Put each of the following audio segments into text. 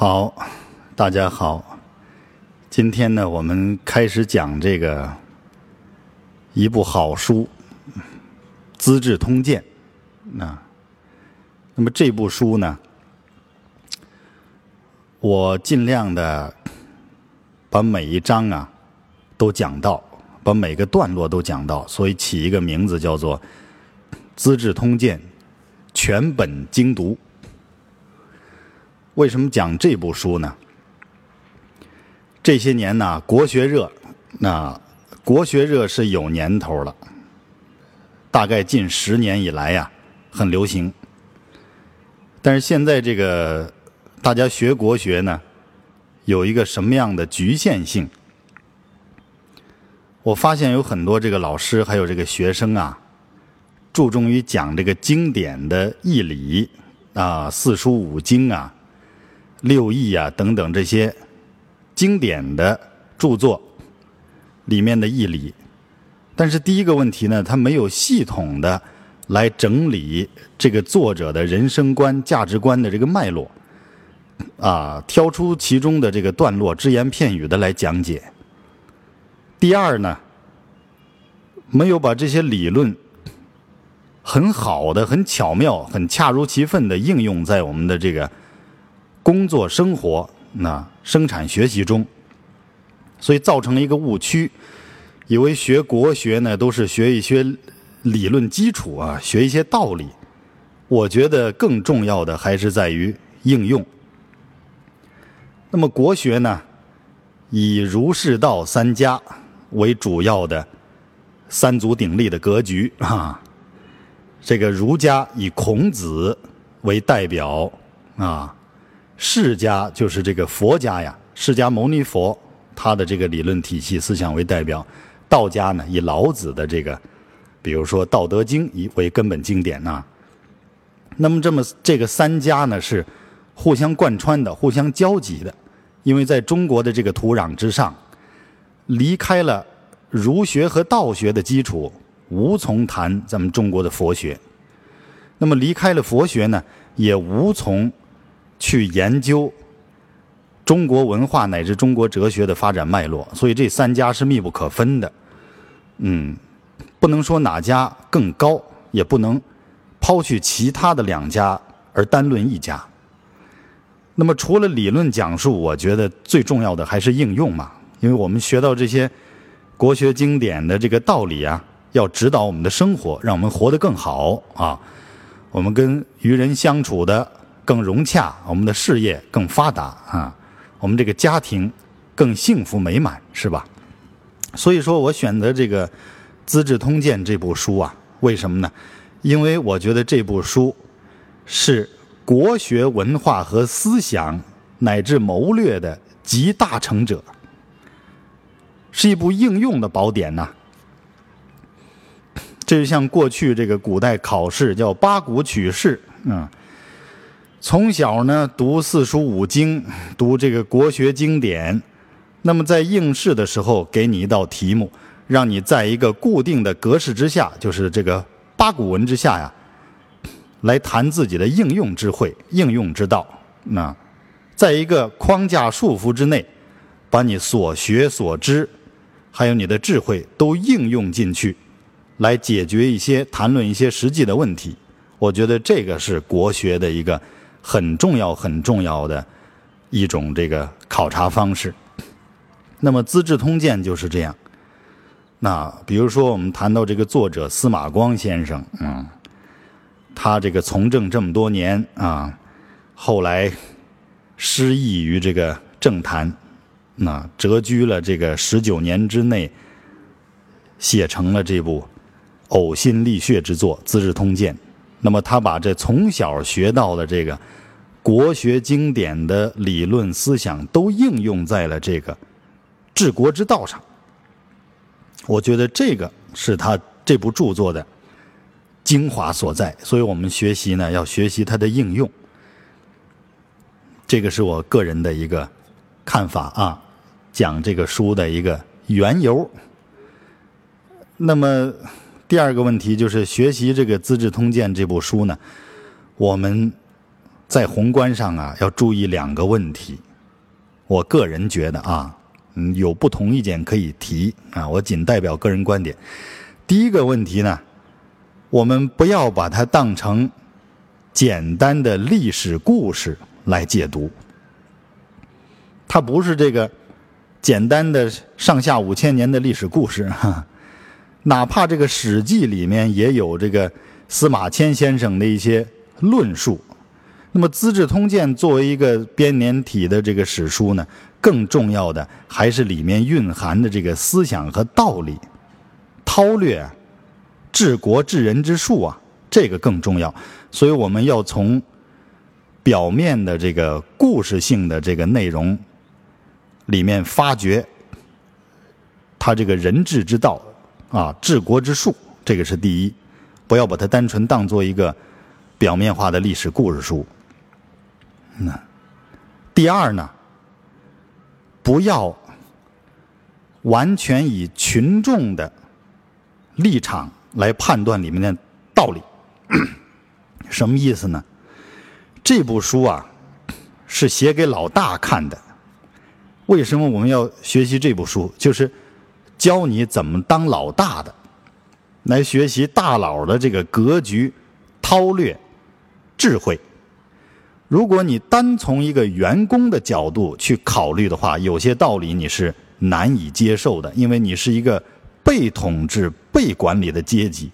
好，大家好。今天呢，我们开始讲这个一部好书《资治通鉴》啊。那么这部书呢，我尽量的把每一章啊都讲到，把每个段落都讲到，所以起一个名字叫做《资治通鉴全本精读》。为什么讲这部书呢？这些年呢，国学热，那国学热是有年头了，大概近十年以来呀，很流行。但是现在这个大家学国学呢，有一个什么样的局限性？我发现有很多这个老师还有这个学生啊，注重于讲这个经典的义理啊，四书五经啊。六艺啊，等等这些经典的著作里面的义理，但是第一个问题呢，它没有系统的来整理这个作者的人生观、价值观的这个脉络，啊，挑出其中的这个段落，只言片语的来讲解。第二呢，没有把这些理论很好的、很巧妙、很恰如其分的应用在我们的这个。工作生活那生产学习中，所以造成了一个误区，以为学国学呢都是学一些理论基础啊，学一些道理。我觉得更重要的还是在于应用。那么国学呢，以儒释道三家为主要的三足鼎立的格局啊。这个儒家以孔子为代表啊。释家就是这个佛家呀，释迦牟尼佛他的这个理论体系思想为代表；道家呢以老子的这个，比如说《道德经》以为根本经典呐。那么这么这个三家呢是互相贯穿的、互相交集的，因为在中国的这个土壤之上，离开了儒学和道学的基础，无从谈咱们中国的佛学。那么离开了佛学呢，也无从。去研究中国文化乃至中国哲学的发展脉络，所以这三家是密不可分的。嗯，不能说哪家更高，也不能抛去其他的两家而单论一家。那么除了理论讲述，我觉得最重要的还是应用嘛，因为我们学到这些国学经典的这个道理啊，要指导我们的生活，让我们活得更好啊。我们跟与人相处的。更融洽，我们的事业更发达啊，我们这个家庭更幸福美满，是吧？所以说我选择这个《资治通鉴》这部书啊，为什么呢？因为我觉得这部书是国学文化和思想乃至谋略的集大成者，是一部应用的宝典呐。这就像过去这个古代考试叫八股取士，嗯。从小呢读四书五经，读这个国学经典，那么在应试的时候给你一道题目，让你在一个固定的格式之下，就是这个八股文之下呀，来谈自己的应用智慧、应用之道。那在一个框架束缚之内，把你所学所知，还有你的智慧都应用进去，来解决一些、谈论一些实际的问题。我觉得这个是国学的一个。很重要、很重要的一种这个考察方式。那么《资治通鉴》就是这样。那比如说，我们谈到这个作者司马光先生，嗯，他这个从政这么多年啊，后来失意于这个政坛，那谪居了这个十九年之内，写成了这部呕心沥血之作《资治通鉴》。那么他把这从小学到的这个国学经典的理论思想都应用在了这个治国之道上。我觉得这个是他这部著作的精华所在，所以我们学习呢要学习它的应用。这个是我个人的一个看法啊，讲这个书的一个缘由。那么。第二个问题就是学习这个《资治通鉴》这部书呢，我们在宏观上啊，要注意两个问题。我个人觉得啊，嗯，有不同意见可以提啊，我仅代表个人观点。第一个问题呢，我们不要把它当成简单的历史故事来解读，它不是这个简单的上下五千年的历史故事哈。哪怕这个《史记》里面也有这个司马迁先生的一些论述，那么《资治通鉴》作为一个编年体的这个史书呢，更重要的还是里面蕴含的这个思想和道理，韬略治国治人之术啊，这个更重要。所以我们要从表面的这个故事性的这个内容里面发掘他这个人治之道。啊，治国之术，这个是第一，不要把它单纯当做一个表面化的历史故事书。那第二呢，不要完全以群众的立场来判断里面的道理。什么意思呢？这部书啊是写给老大看的。为什么我们要学习这部书？就是。教你怎么当老大的，来学习大佬的这个格局、韬略、智慧。如果你单从一个员工的角度去考虑的话，有些道理你是难以接受的，因为你是一个被统治、被管理的阶级，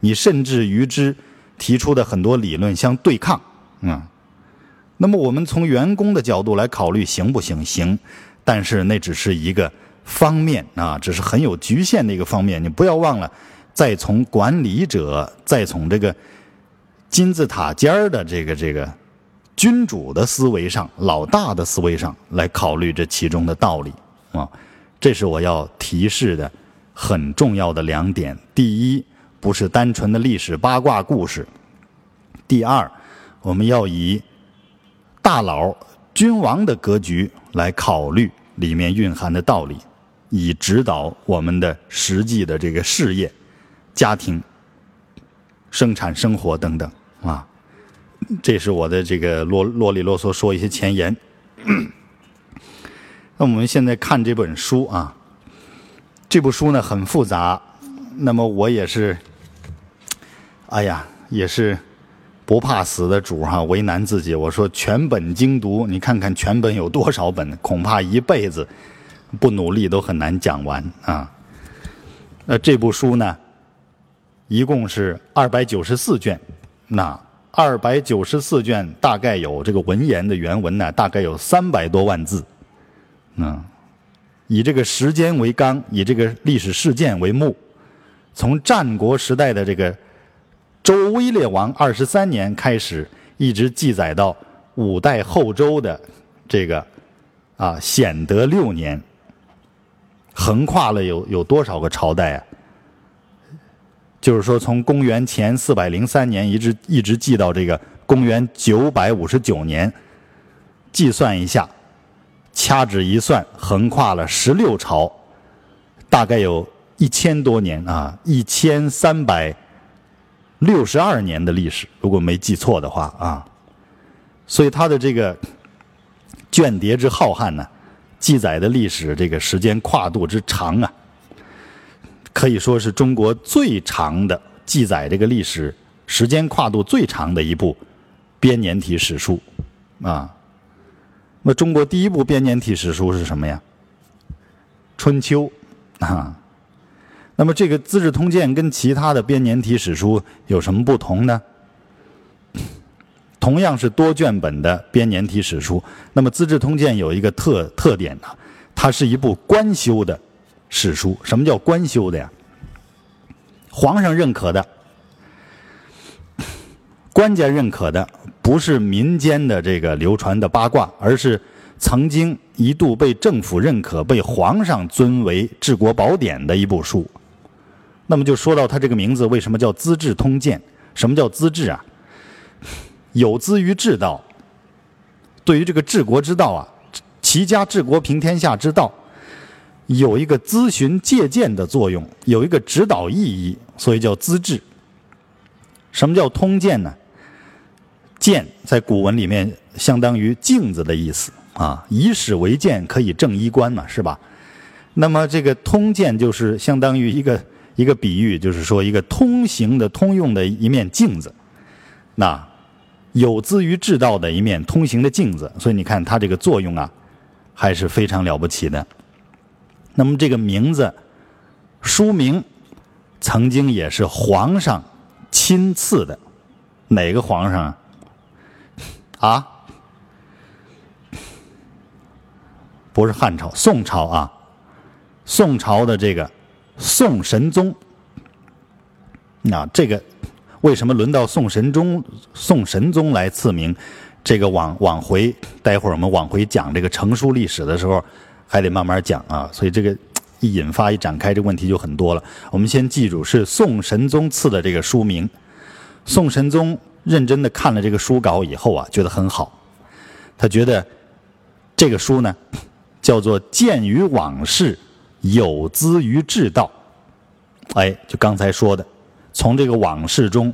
你甚至与之提出的很多理论相对抗。嗯，那么我们从员工的角度来考虑，行不行？行，但是那只是一个。方面啊，只是很有局限的一个方面。你不要忘了，再从管理者，再从这个金字塔尖儿的这个这个君主的思维上、老大的思维上来考虑这其中的道理啊。这是我要提示的很重要的两点：第一，不是单纯的历史八卦故事；第二，我们要以大佬、君王的格局来考虑里面蕴含的道理。以指导我们的实际的这个事业、家庭、生产生活等等啊，这是我的这个啰啰里啰嗦说一些前言。那我们现在看这本书啊，这部书呢很复杂，那么我也是，哎呀，也是不怕死的主哈，为难自己。我说全本精读，你看看全本有多少本，恐怕一辈子。不努力都很难讲完啊！那这部书呢，一共是二百九十四卷，那二百九十四卷大概有这个文言的原文呢，大概有三百多万字。嗯，以这个时间为纲，以这个历史事件为目，从战国时代的这个周威烈王二十三年开始，一直记载到五代后周的这个啊显德六年。横跨了有有多少个朝代啊？就是说，从公元前四百零三年一直一直记到这个公元九百五十九年，计算一下，掐指一算，横跨了十六朝，大概有一千多年啊，一千三百六十二年的历史，如果没记错的话啊。所以它的这个卷叠之浩瀚呢？记载的历史这个时间跨度之长啊，可以说是中国最长的记载这个历史时间跨度最长的一部编年体史书啊。那中国第一部编年体史书是什么呀？《春秋》啊。那么这个《资治通鉴》跟其他的编年体史书有什么不同呢？同样是多卷本的编年体史书，那么《资治通鉴》有一个特特点呢，它是一部官修的史书。什么叫官修的呀？皇上认可的，官家认可的，不是民间的这个流传的八卦，而是曾经一度被政府认可、被皇上尊为治国宝典的一部书。那么就说到它这个名字，为什么叫《资治通鉴》？什么叫资治啊？有资于治道，对于这个治国之道啊，齐家治国平天下之道，有一个咨询借鉴的作用，有一个指导意义，所以叫资治。什么叫通鉴呢？鉴在古文里面相当于镜子的意思啊，以史为鉴可以正衣冠嘛，是吧？那么这个通鉴就是相当于一个一个比喻，就是说一个通行的、通用的一面镜子，那有资于治道的一面通行的镜子。所以你看它这个作用啊，还是非常了不起的。那么这个名字书名曾经也是皇上亲赐的，哪个皇上啊？不是汉朝，宋朝啊。宋朝的这个宋神宗，那这个为什么轮到宋神宗？宋神宗来赐名？这个往往回，待会儿我们往回讲这个成书历史的时候，还得慢慢讲啊。所以这个一引发一展开，这个问题就很多了。我们先记住是宋神宗赐的这个书名。宋神宗认真的看了这个书稿以后啊，觉得很好。他觉得这个书呢，叫做《鉴于往事》。有资于治道，哎，就刚才说的，从这个往事中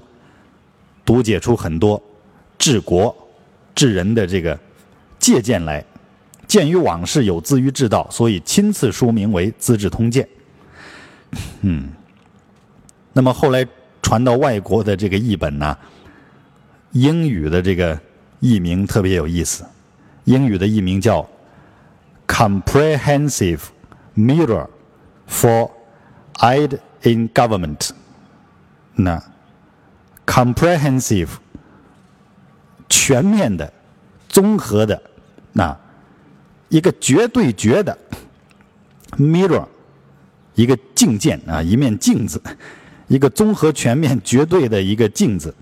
读解出很多治国治人的这个借鉴来。鉴于往事有资于治道，所以亲赐书名为《资治通鉴》。嗯，那么后来传到外国的这个译本呢，英语的这个译名特别有意思，英语的译名叫 “comprehensive”。Mirror for aid in government，那 comprehensive 全面的、综合的，那一个绝对绝的 mirror，一个镜件啊，一面镜子，一个综合全面、绝对的一个镜子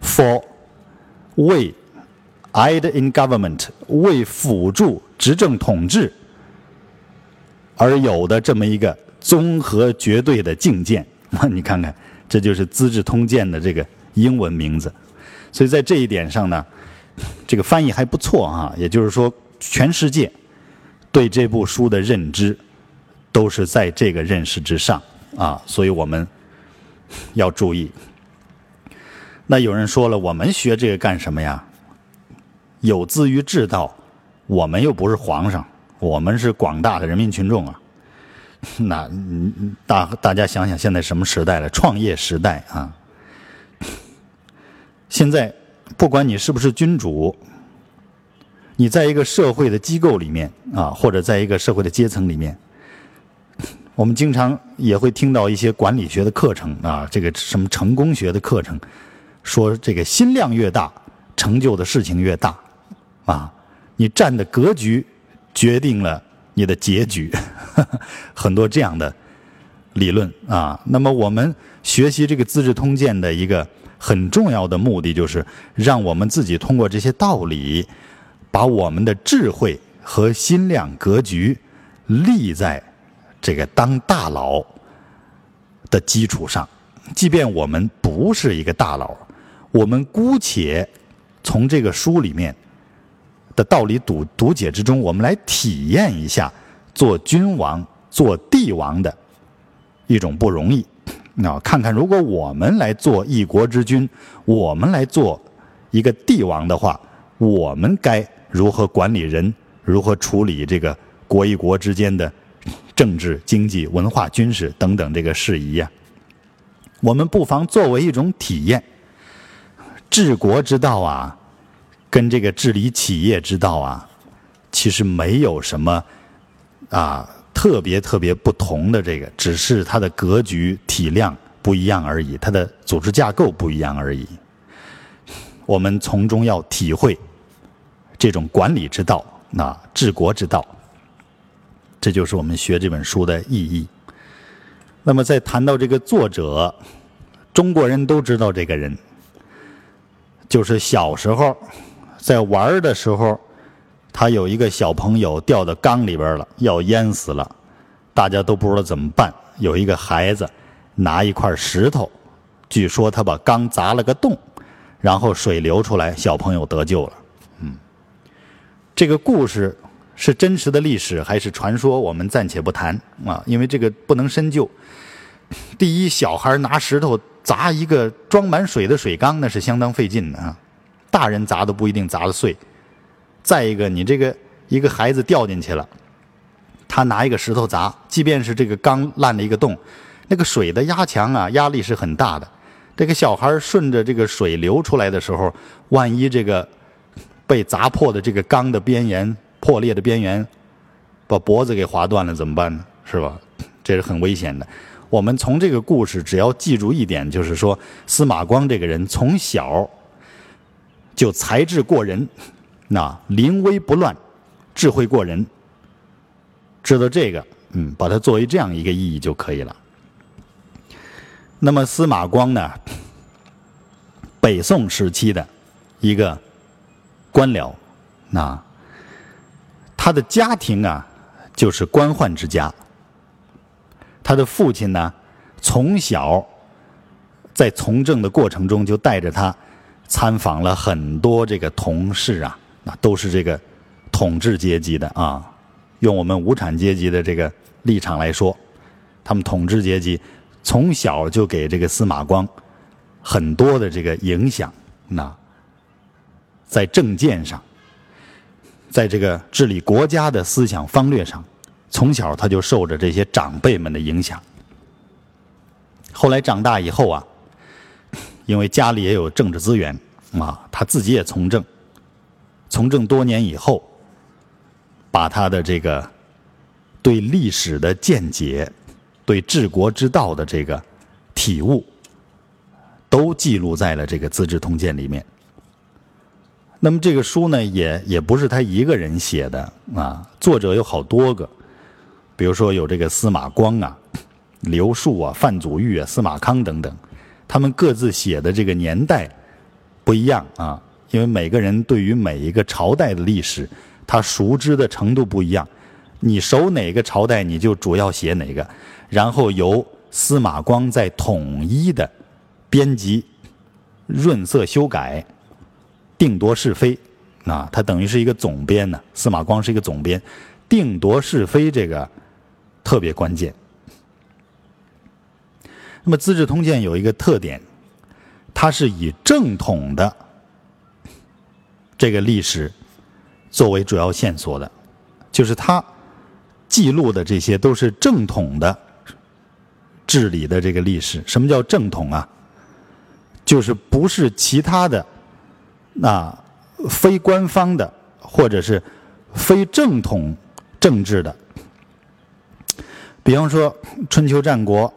，for 为 aid in government 为辅助执政统治。而有的这么一个综合绝对的境界，那你看看，这就是《资治通鉴》的这个英文名字。所以在这一点上呢，这个翻译还不错啊。也就是说，全世界对这部书的认知都是在这个认识之上啊。所以我们要注意。那有人说了，我们学这个干什么呀？有资于治道，我们又不是皇上。我们是广大的人民群众啊，那大大家想想，现在什么时代了？创业时代啊！现在不管你是不是君主，你在一个社会的机构里面啊，或者在一个社会的阶层里面，我们经常也会听到一些管理学的课程啊，这个什么成功学的课程，说这个心量越大，成就的事情越大啊，你站的格局。决定了你的结局，很多这样的理论啊。那么我们学习这个《资治通鉴》的一个很重要的目的，就是让我们自己通过这些道理，把我们的智慧和心量格局立在这个当大佬的基础上。即便我们不是一个大佬，我们姑且从这个书里面。的道理读读解之中，我们来体验一下做君王、做帝王的一种不容易。那看看，如果我们来做一国之君，我们来做一个帝王的话，我们该如何管理人？如何处理这个国与国之间的政治、经济、文化、军事等等这个事宜呀？我们不妨作为一种体验，治国之道啊。跟这个治理企业之道啊，其实没有什么啊特别特别不同的这个，只是它的格局体量不一样而已，它的组织架构不一样而已。我们从中要体会这种管理之道，那治国之道，这就是我们学这本书的意义。那么，在谈到这个作者，中国人都知道这个人，就是小时候。在玩的时候，他有一个小朋友掉到缸里边了，要淹死了，大家都不知道怎么办。有一个孩子拿一块石头，据说他把缸砸了个洞，然后水流出来，小朋友得救了。嗯，这个故事是真实的历史还是传说？我们暂且不谈啊，因为这个不能深究。第一，小孩拿石头砸一个装满水的水缸，那是相当费劲的啊。大人砸都不一定砸得碎。再一个，你这个一个孩子掉进去了，他拿一个石头砸，即便是这个缸烂了一个洞，那个水的压强啊，压力是很大的。这个小孩顺着这个水流出来的时候，万一这个被砸破的这个缸的边缘破裂的边缘，把脖子给划断了怎么办呢？是吧？这是很危险的。我们从这个故事只要记住一点，就是说司马光这个人从小就才智过人。那临危不乱，智慧过人，知道这个，嗯，把它作为这样一个意义就可以了。那么司马光呢，北宋时期的一个官僚，那他的家庭啊，就是官宦之家。他的父亲呢，从小在从政的过程中就带着他参访了很多这个同事啊。那都是这个统治阶级的啊，用我们无产阶级的这个立场来说，他们统治阶级从小就给这个司马光很多的这个影响。那在政见上，在这个治理国家的思想方略上，从小他就受着这些长辈们的影响。后来长大以后啊，因为家里也有政治资源啊，他自己也从政。从政多年以后，把他的这个对历史的见解、对治国之道的这个体悟，都记录在了这个《资治通鉴》里面。那么这个书呢，也也不是他一个人写的啊，作者有好多个，比如说有这个司马光啊、刘树啊、范祖禹啊、司马康等等，他们各自写的这个年代不一样啊。因为每个人对于每一个朝代的历史，他熟知的程度不一样。你熟哪个朝代，你就主要写哪个，然后由司马光再统一的编辑、润色、修改、定夺是非。啊，他等于是一个总编呢。司马光是一个总编，定夺是非这个特别关键。那么《资治通鉴》有一个特点，它是以正统的。这个历史作为主要线索的，就是他记录的这些都是正统的治理的这个历史。什么叫正统啊？就是不是其他的那非官方的或者是非正统政治的。比方说春秋战国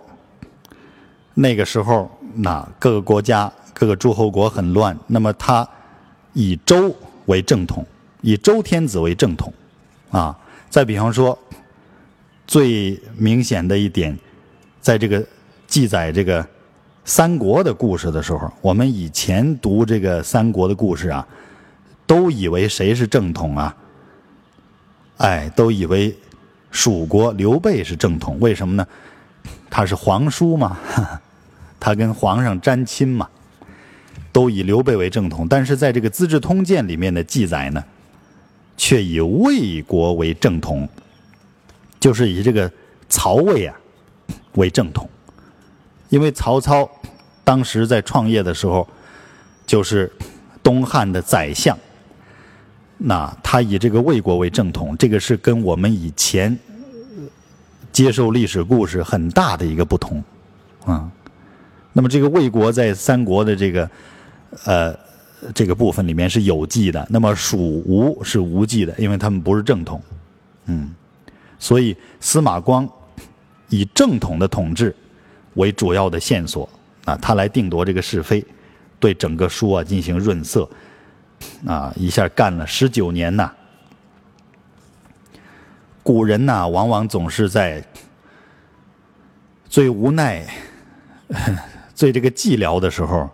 那个时候，那各个国家各个诸侯国很乱，那么他。以周为正统，以周天子为正统，啊，再比方说，最明显的一点，在这个记载这个三国的故事的时候，我们以前读这个三国的故事啊，都以为谁是正统啊？哎，都以为蜀国刘备是正统，为什么呢？他是皇叔嘛，他跟皇上沾亲嘛。都以刘备为正统，但是在这个《资治通鉴》里面的记载呢，却以魏国为正统，就是以这个曹魏啊为正统，因为曹操当时在创业的时候就是东汉的宰相，那他以这个魏国为正统，这个是跟我们以前接受历史故事很大的一个不同啊。那么这个魏国在三国的这个。呃，这个部分里面是有记的，那么蜀吴是无记的，因为他们不是正统，嗯，所以司马光以正统的统治为主要的线索啊，他来定夺这个是非，对整个书啊进行润色，啊，一下干了十九年呐。古人呐，往往总是在最无奈、最这个寂寥的时候。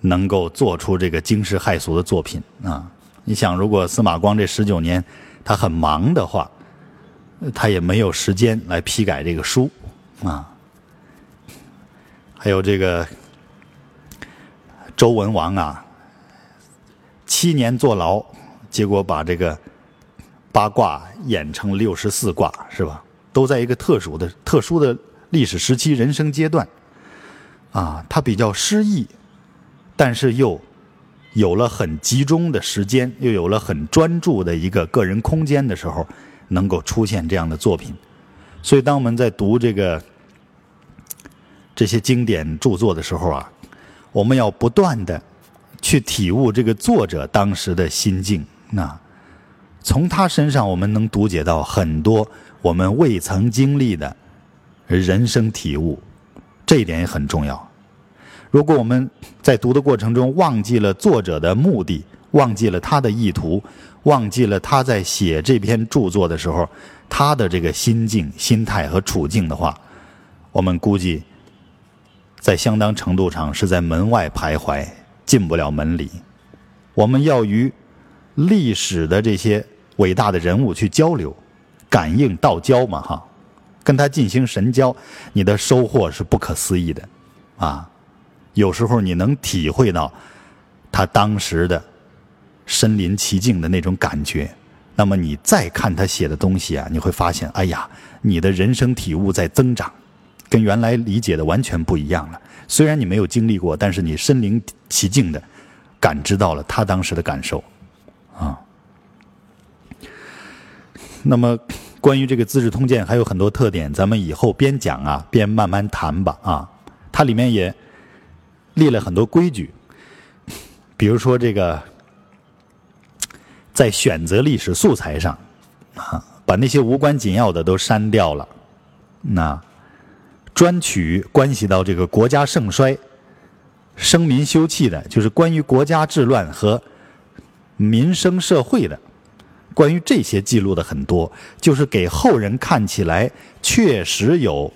能够做出这个惊世骇俗的作品啊！你想，如果司马光这十九年他很忙的话，他也没有时间来批改这个书啊。还有这个周文王啊，七年坐牢，结果把这个八卦演成六十四卦，是吧？都在一个特殊的、特殊的历史时期、人生阶段啊，他比较失意。但是又有了很集中的时间，又有了很专注的一个个人空间的时候，能够出现这样的作品。所以，当我们在读这个这些经典著作的时候啊，我们要不断的去体悟这个作者当时的心境。那从他身上，我们能读解到很多我们未曾经历的人生体悟，这一点也很重要。如果我们在读的过程中忘记了作者的目的，忘记了他的意图，忘记了他在写这篇著作的时候他的这个心境、心态和处境的话，我们估计在相当程度上是在门外徘徊，进不了门里。我们要与历史的这些伟大的人物去交流，感应道交嘛，哈，跟他进行神交，你的收获是不可思议的，啊。有时候你能体会到他当时的身临其境的那种感觉，那么你再看他写的东西啊，你会发现，哎呀，你的人生体悟在增长，跟原来理解的完全不一样了。虽然你没有经历过，但是你身临其境的感知到了他当时的感受，啊。那么关于这个《资治通鉴》还有很多特点，咱们以后边讲啊边慢慢谈吧，啊，它里面也。立了很多规矩，比如说这个，在选择历史素材上，啊，把那些无关紧要的都删掉了，那专取关系到这个国家盛衰、生民休戚的，就是关于国家治乱和民生社会的，关于这些记录的很多，就是给后人看起来确实有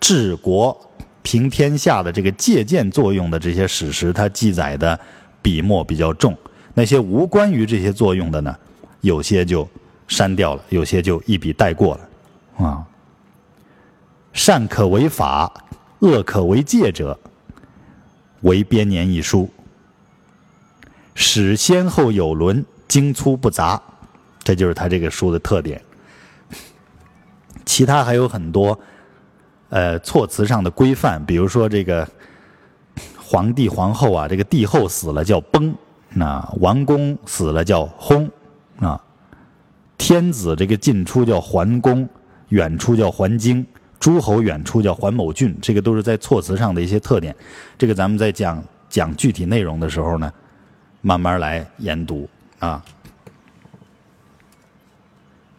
治国。平天下的这个借鉴作用的这些史实，它记载的笔墨比较重；那些无关于这些作用的呢，有些就删掉了，有些就一笔带过了。啊，善可为法，恶可为戒者，为编年一书，史先后有伦，精粗不杂，这就是他这个书的特点。其他还有很多。呃，措辞上的规范，比如说这个 皇帝皇后啊，这个帝后死了叫崩，那王公死了叫薨，啊，天子这个进出叫桓公，远出叫桓京，诸侯远出叫桓某郡，这个都是在措辞上的一些特点。这个咱们在讲讲具体内容的时候呢，慢慢来研读啊。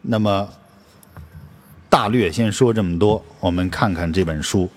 那么。大略先说这么多，我们看看这本书。